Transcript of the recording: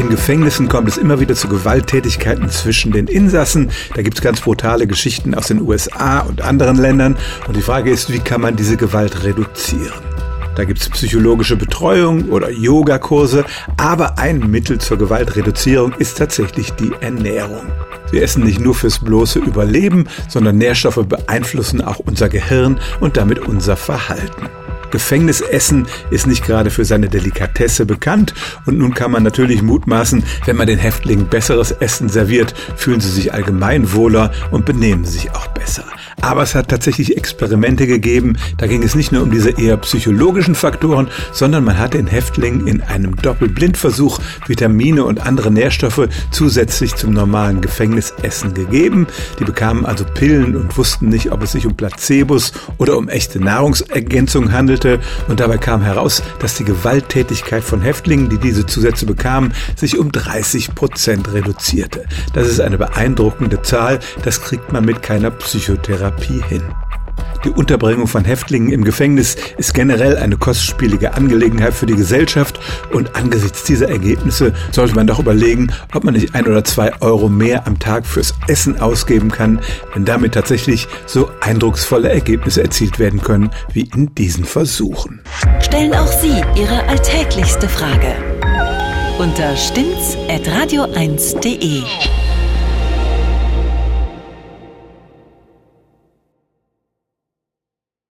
In Gefängnissen kommt es immer wieder zu Gewalttätigkeiten zwischen den Insassen. Da gibt es ganz brutale Geschichten aus den USA und anderen Ländern. Und die Frage ist, wie kann man diese Gewalt reduzieren? Da gibt es psychologische Betreuung oder Yogakurse, aber ein Mittel zur Gewaltreduzierung ist tatsächlich die Ernährung. Wir essen nicht nur fürs bloße Überleben, sondern Nährstoffe beeinflussen auch unser Gehirn und damit unser Verhalten. Gefängnisessen ist nicht gerade für seine Delikatesse bekannt und nun kann man natürlich mutmaßen, wenn man den Häftlingen besseres Essen serviert, fühlen sie sich allgemein wohler und benehmen sich auch besser. Aber es hat tatsächlich Experimente gegeben, da ging es nicht nur um diese eher psychologischen Faktoren, sondern man hat den Häftlingen in einem Doppelblindversuch Vitamine und andere Nährstoffe zusätzlich zum normalen Gefängnisessen gegeben. Die bekamen also Pillen und wussten nicht, ob es sich um Placebos oder um echte Nahrungsergänzung handelte. Und dabei kam heraus, dass die Gewalttätigkeit von Häftlingen, die diese Zusätze bekamen, sich um 30 Prozent reduzierte. Das ist eine beeindruckende Zahl, das kriegt man mit keiner Psychotherapie Therapie hin. Die Unterbringung von Häftlingen im Gefängnis ist generell eine kostspielige Angelegenheit für die Gesellschaft und angesichts dieser Ergebnisse sollte man doch überlegen, ob man nicht ein oder zwei Euro mehr am Tag fürs Essen ausgeben kann, wenn damit tatsächlich so eindrucksvolle Ergebnisse erzielt werden können wie in diesen Versuchen. Stellen auch Sie Ihre alltäglichste Frage unter stimmtz.radio1.de.